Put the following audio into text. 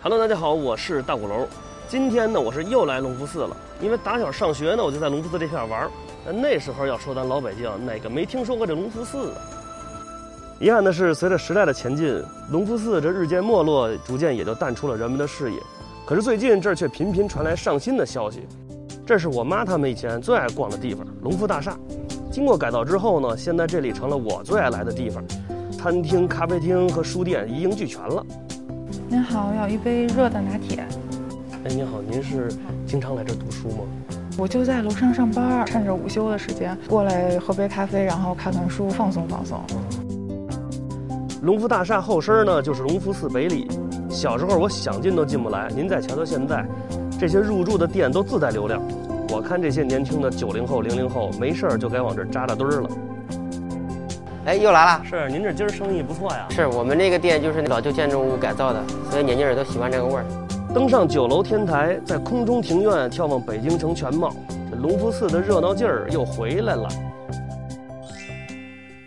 Hello，大家好，我是大鼓楼。今天呢，我是又来隆福寺了。因为打小上学呢，我就在隆福寺这片玩儿。那时候要说咱老北京，哪个没听说过这隆福寺啊？遗憾的是，随着时代的前进，隆福寺这日渐没落，逐渐也就淡出了人们的视野。可是最近这儿却频频传来上新的消息。这是我妈他们以前最爱逛的地方——隆福大厦。经过改造之后呢，现在这里成了我最爱来的地方，餐厅、咖啡厅和书店一应俱全了。您好，要一杯热的拿铁。哎，您好，您是经常来这儿读书吗？我就在楼上上班，趁着午休的时间过来喝杯咖啡，然后看看书，放松放松。隆福大厦后身呢，就是隆福寺北里。小时候我想进都进不来，您再瞧瞧现在，这些入驻的店都自带流量。我看这些年轻的九零后、零零后，没事儿就该往这儿扎扎堆儿了。哎，又来了。是，您这今儿生意不错呀。是我们这个店就是老旧建筑物改造的，所以年轻人都喜欢这个味儿。登上九楼天台，在空中庭院眺望北京城全貌，这隆福寺的热闹劲儿又回来了。